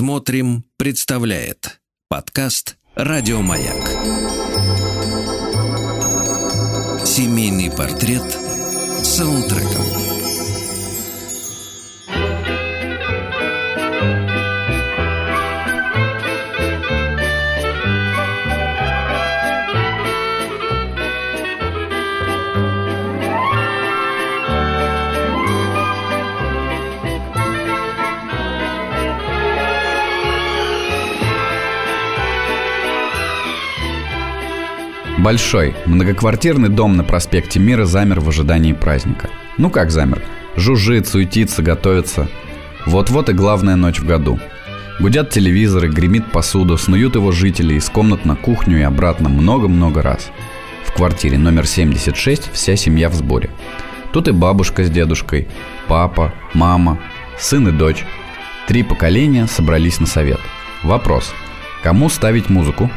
Смотрим, представляет подкаст Радиомаяк. Семейный портрет саундтреком. Большой, многоквартирный дом на проспекте Мира замер в ожидании праздника. Ну как замер? Жужжит, суетится, готовится. Вот-вот и главная ночь в году. Гудят телевизоры, гремит посуду, снуют его жители из комнат на кухню и обратно много-много раз. В квартире номер 76 вся семья в сборе. Тут и бабушка с дедушкой, папа, мама, сын и дочь. Три поколения собрались на совет. Вопрос. Кому ставить музыку?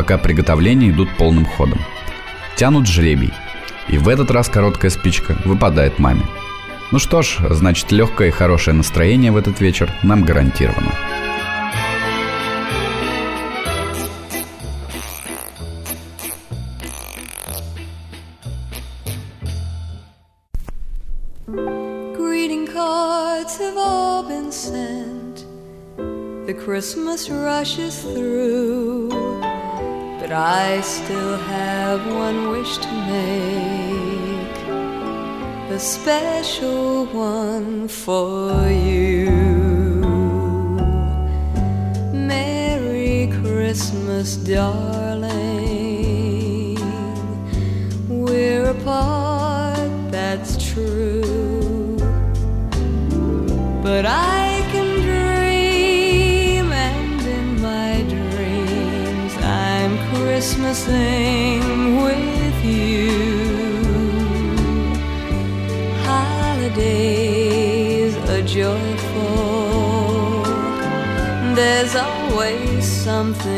Пока приготовления идут полным ходом. Тянут жребий. И в этот раз короткая спичка выпадает маме. Ну что ж, значит легкое и хорошее настроение в этот вечер нам гарантировано. Christmas rushes through. But I still have one wish to make a special one for you. Merry Christmas, darling. We're apart, that's true. But I Christmasing with you. Holidays are joyful. There's always something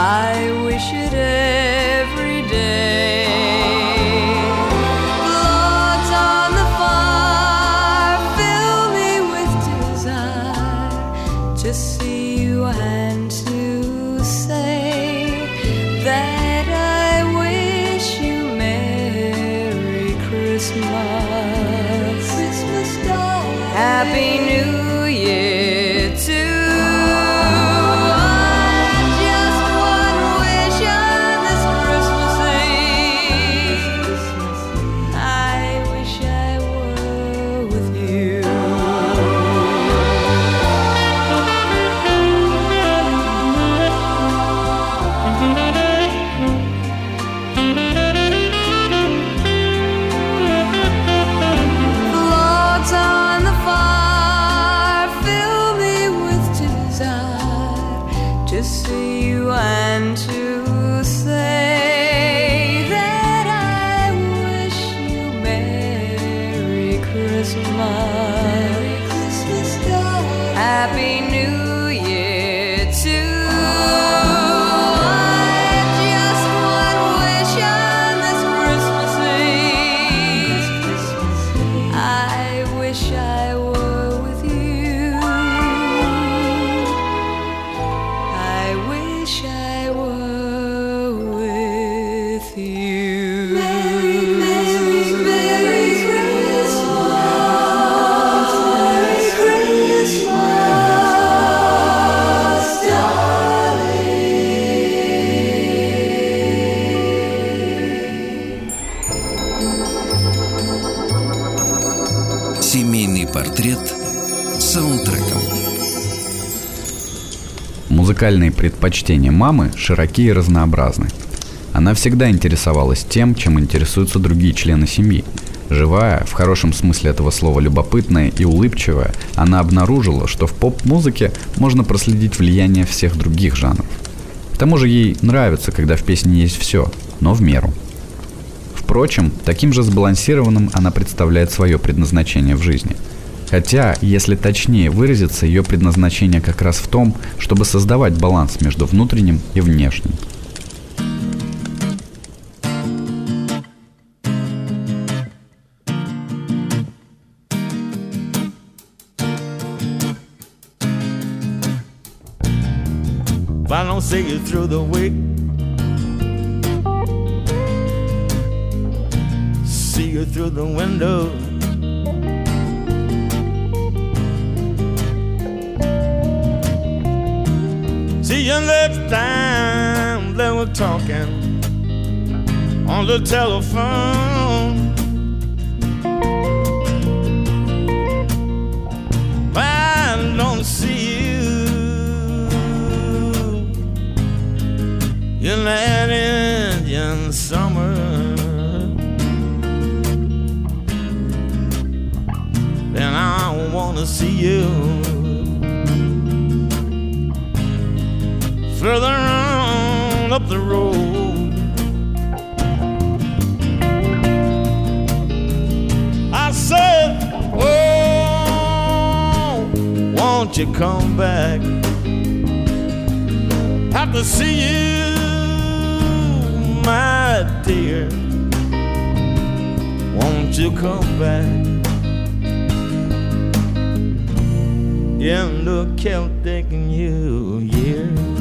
I wish it Музыкальные предпочтения мамы широки и разнообразны. Она всегда интересовалась тем, чем интересуются другие члены семьи. Живая, в хорошем смысле этого слова любопытная и улыбчивая, она обнаружила, что в поп-музыке можно проследить влияние всех других жанров. К тому же ей нравится, когда в песне есть все, но в меру. Впрочем, таким же сбалансированным она представляет свое предназначение в жизни. Хотя, если точнее выразиться, ее предназначение как раз в том, чтобы создавать баланс между внутренним и внешним. See you through the week, see you through the window. You next time they were talking on the telephone. I don't see you in that Indian summer. Then I wanna see you further on up the road. I said, Oh, won't you come back? Have to see you, my dear. Won't you come back? In the Celtic New Year.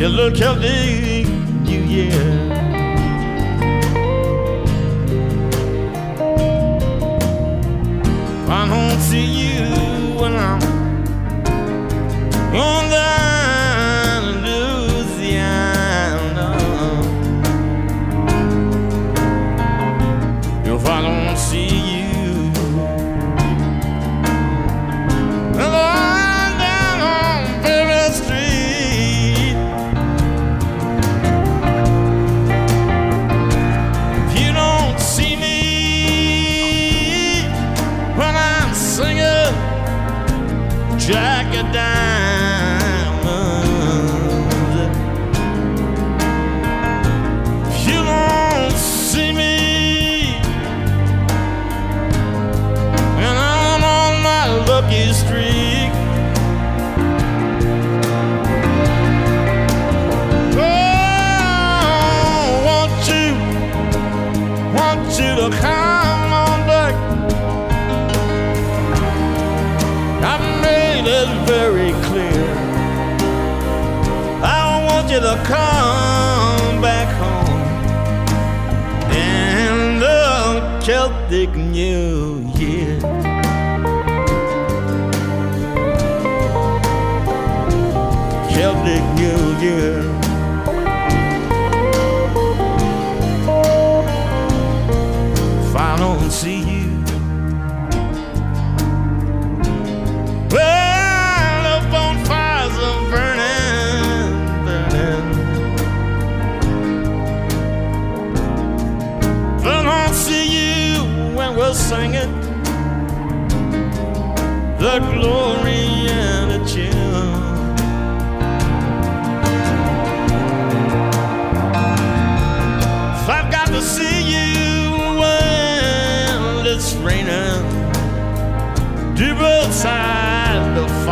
It looked healthy, you yeah. I don't see you when I'm on the Celtic New Year. If I don't see you. Well, the bonfires are burning, burning. If I don't see you when we're singing the glory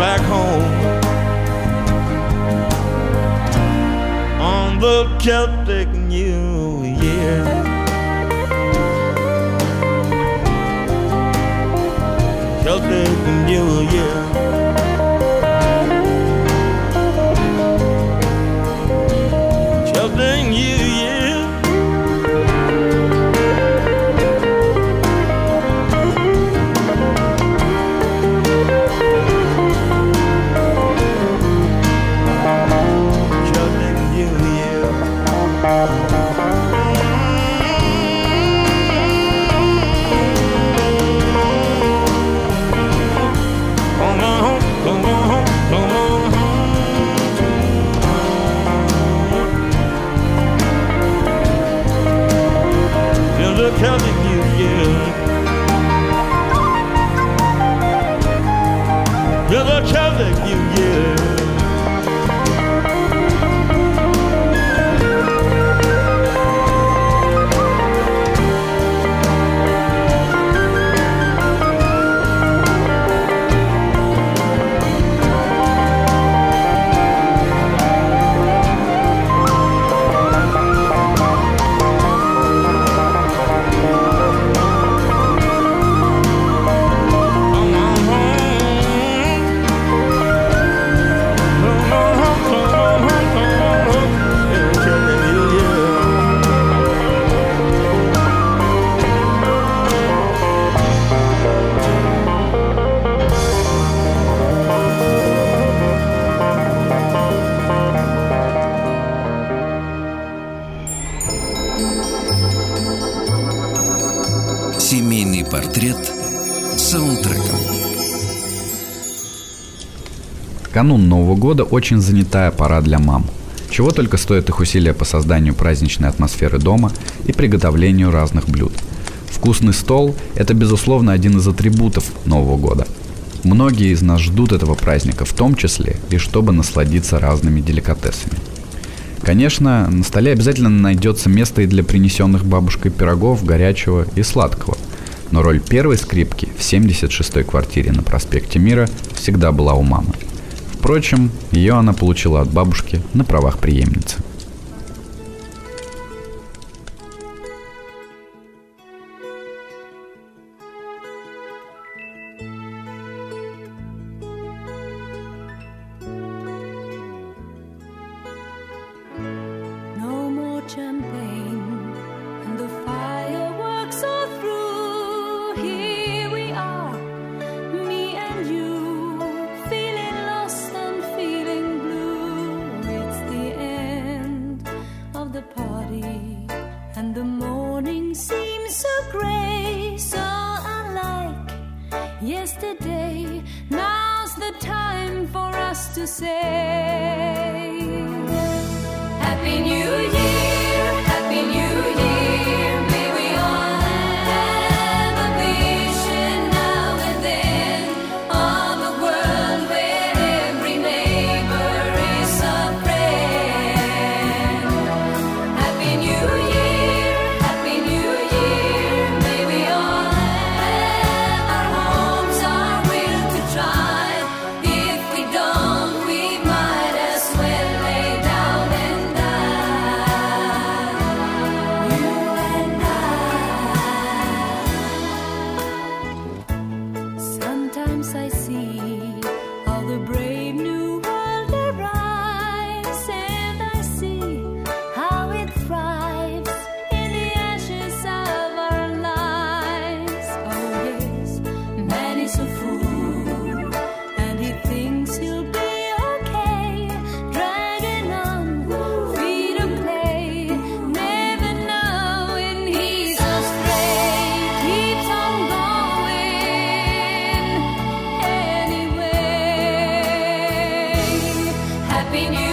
back home on the Celtic New Year. Celtic New Year. Нового года очень занятая пора для мам. Чего только стоят их усилия по созданию праздничной атмосферы дома и приготовлению разных блюд. Вкусный стол – это, безусловно, один из атрибутов Нового года. Многие из нас ждут этого праздника, в том числе и чтобы насладиться разными деликатесами. Конечно, на столе обязательно найдется место и для принесенных бабушкой пирогов, горячего и сладкого. Но роль первой скрипки в 76-й квартире на проспекте Мира всегда была у мамы – Впрочем, ее она получила от бабушки на правах преемницы. happy new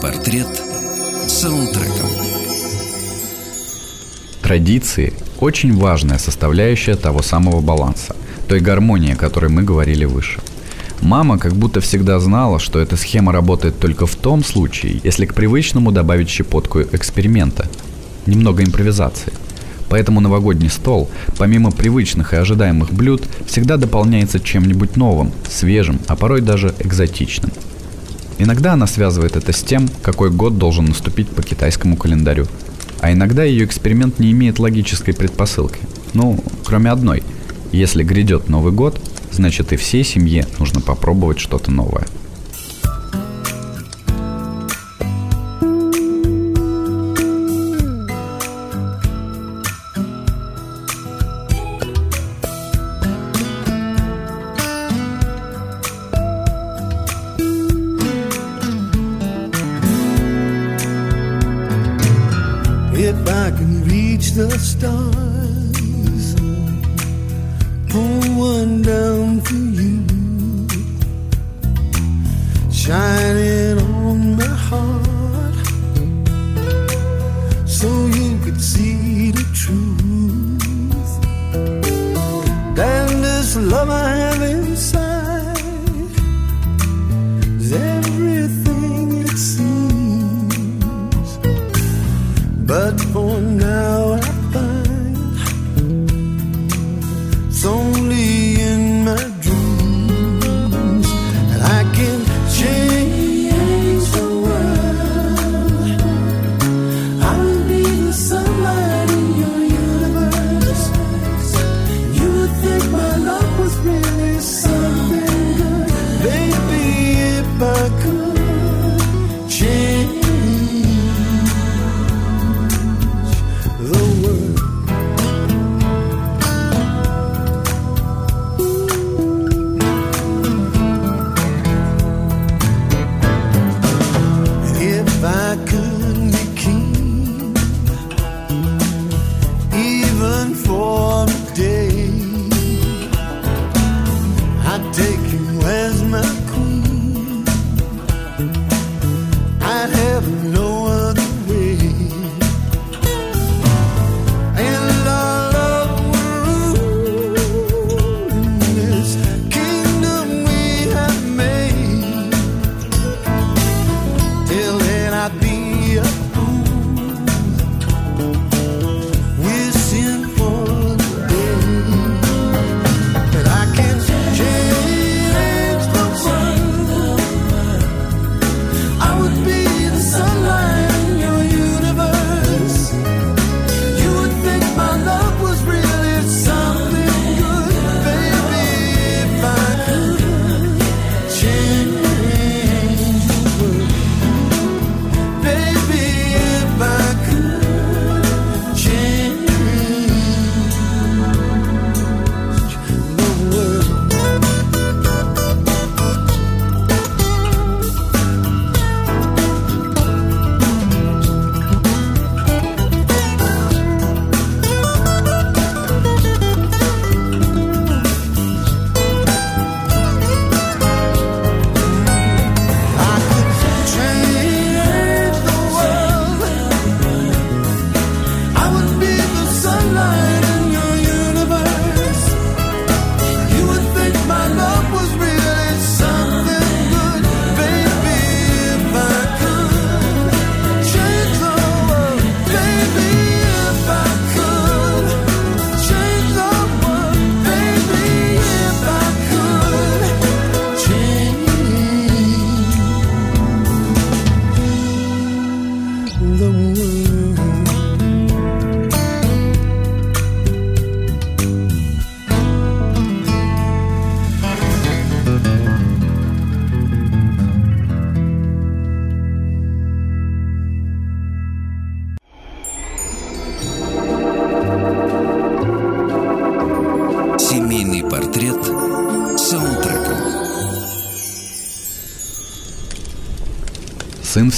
портрет саундтреком. Традиции – очень важная составляющая того самого баланса, той гармонии, о которой мы говорили выше. Мама как будто всегда знала, что эта схема работает только в том случае, если к привычному добавить щепотку эксперимента, немного импровизации. Поэтому новогодний стол, помимо привычных и ожидаемых блюд, всегда дополняется чем-нибудь новым, свежим, а порой даже экзотичным. Иногда она связывает это с тем, какой год должен наступить по китайскому календарю. А иногда ее эксперимент не имеет логической предпосылки. Ну, кроме одной. Если грядет Новый год, значит и всей семье нужно попробовать что-то новое. The stars, pull one down for you, shine it on my heart, so you could see the truth. And this love I have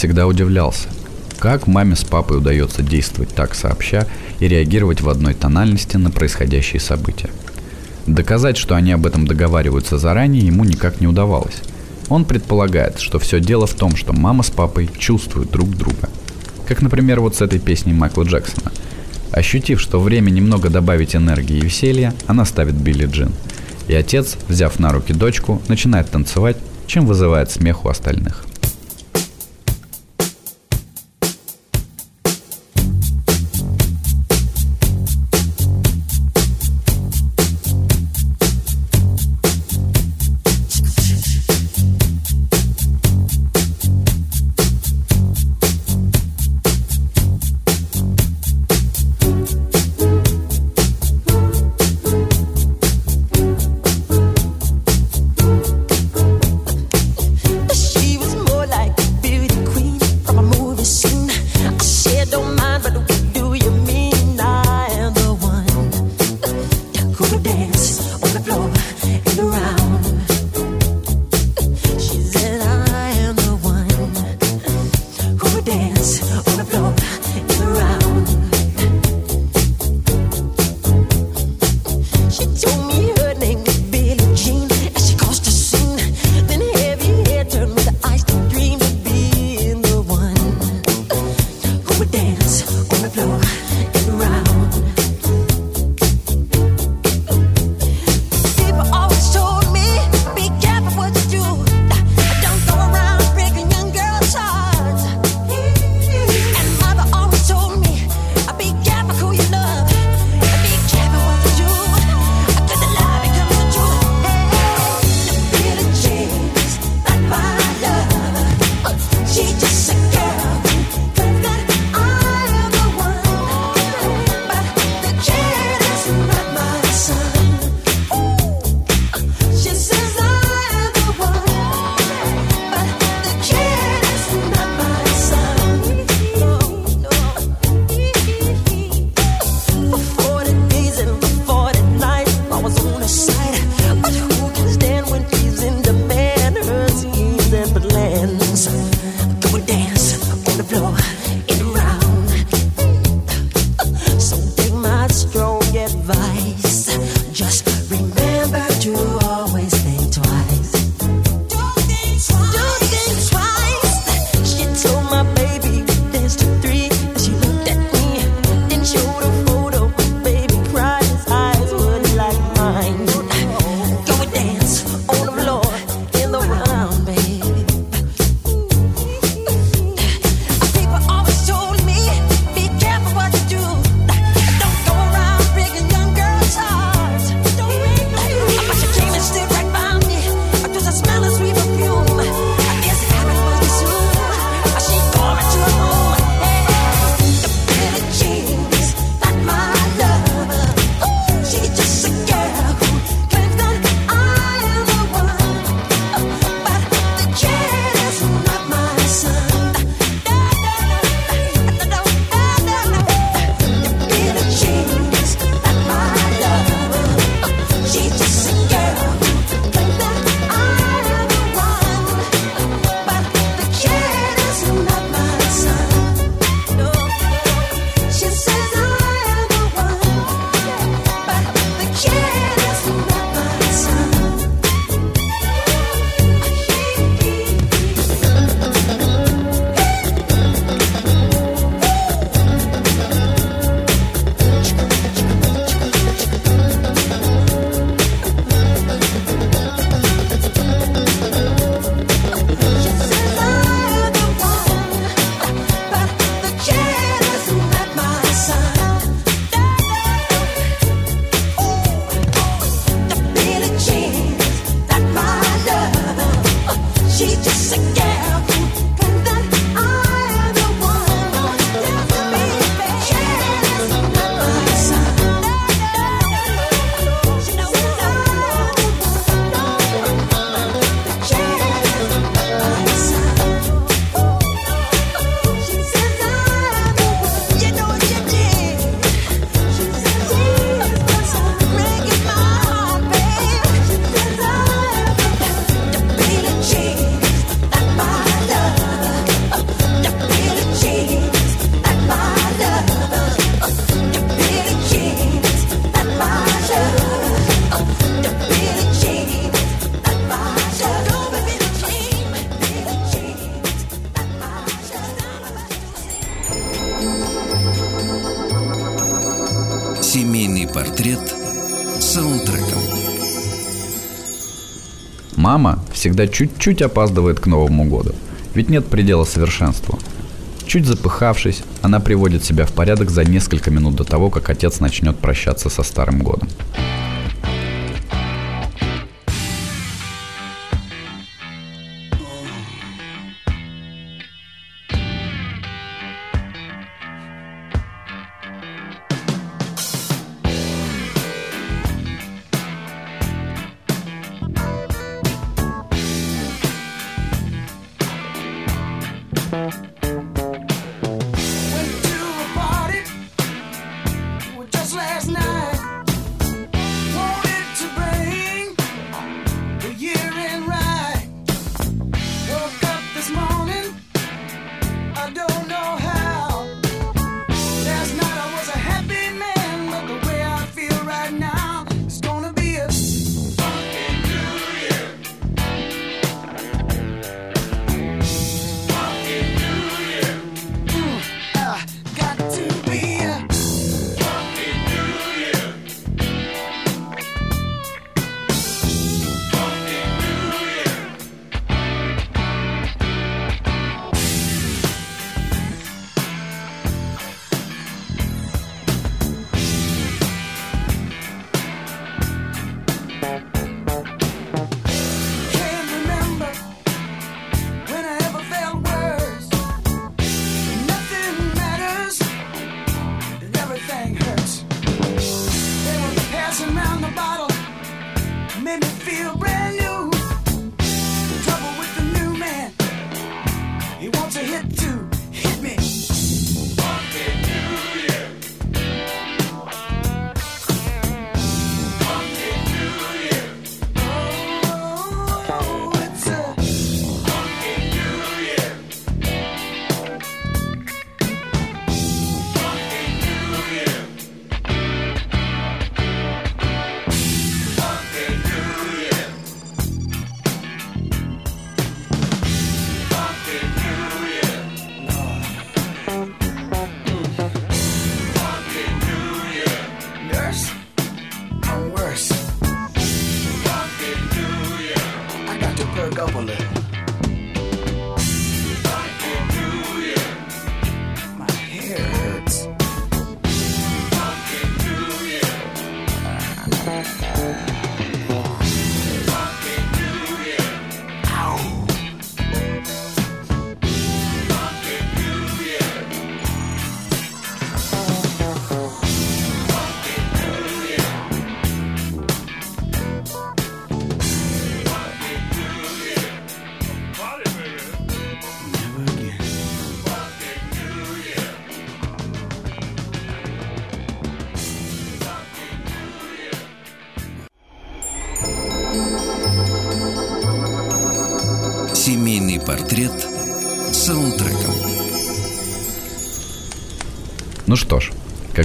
всегда удивлялся, как маме с папой удается действовать так сообща и реагировать в одной тональности на происходящие события. Доказать, что они об этом договариваются заранее, ему никак не удавалось. Он предполагает, что все дело в том, что мама с папой чувствуют друг друга. Как, например, вот с этой песней Майкла Джексона. Ощутив, что время немного добавить энергии и веселья, она ставит Билли Джин. И отец, взяв на руки дочку, начинает танцевать, чем вызывает смех у остальных. всегда чуть-чуть опаздывает к Новому году. Ведь нет предела совершенству. Чуть запыхавшись, она приводит себя в порядок за несколько минут до того, как отец начнет прощаться со Старым годом.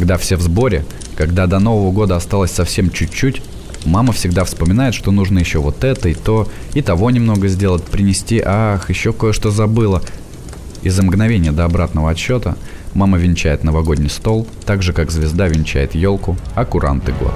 Когда все в сборе, когда до Нового года осталось совсем чуть-чуть, мама всегда вспоминает, что нужно еще вот это и то, и того немного сделать, принести, ах, еще кое-что забыла. И за мгновение до обратного отсчета мама венчает новогодний стол, так же как звезда венчает елку, а куранты год.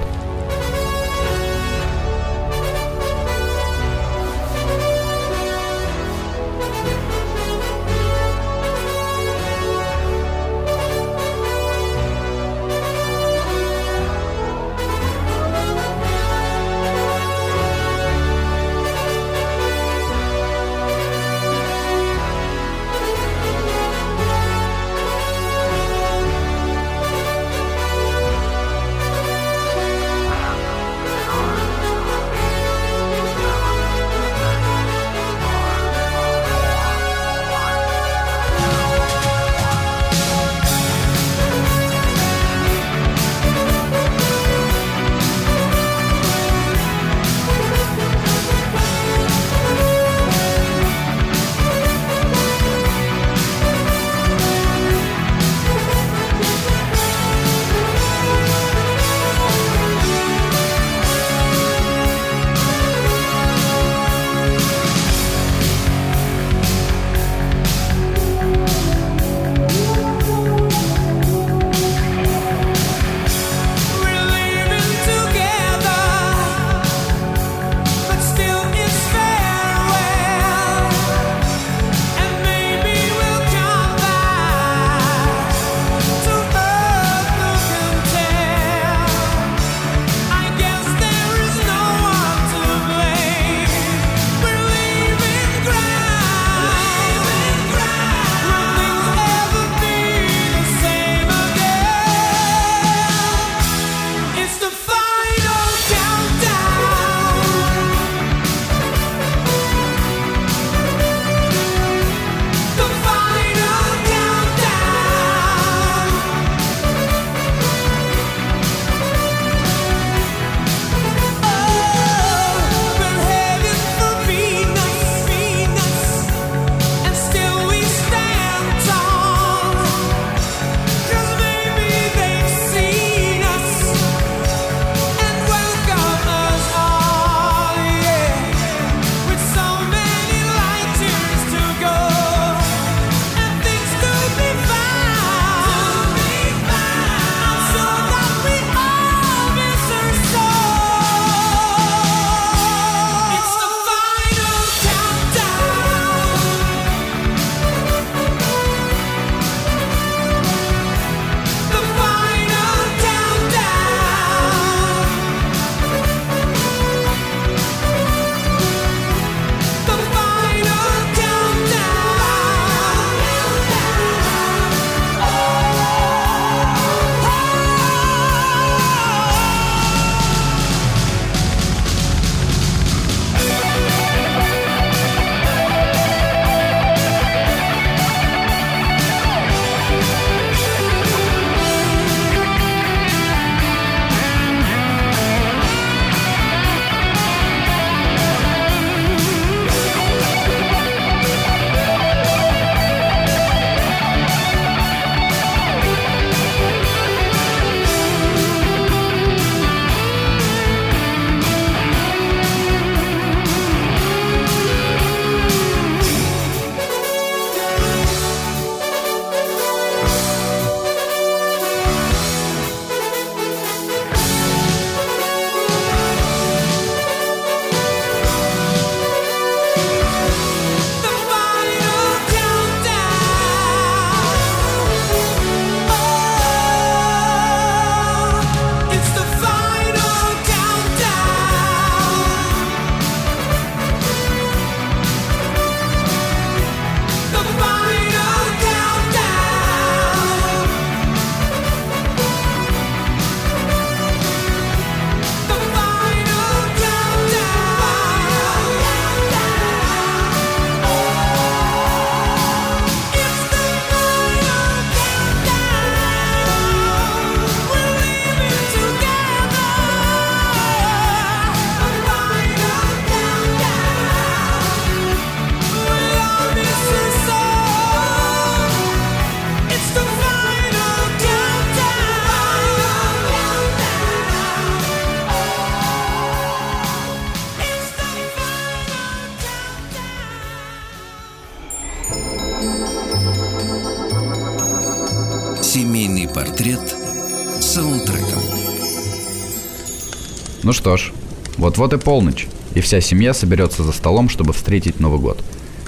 Ну что ж, вот-вот и полночь, и вся семья соберется за столом, чтобы встретить Новый год.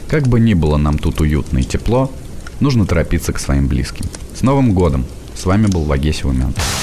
Как бы ни было нам тут уютно и тепло, нужно торопиться к своим близким. С Новым годом! С вами был Вагесий Умянцев.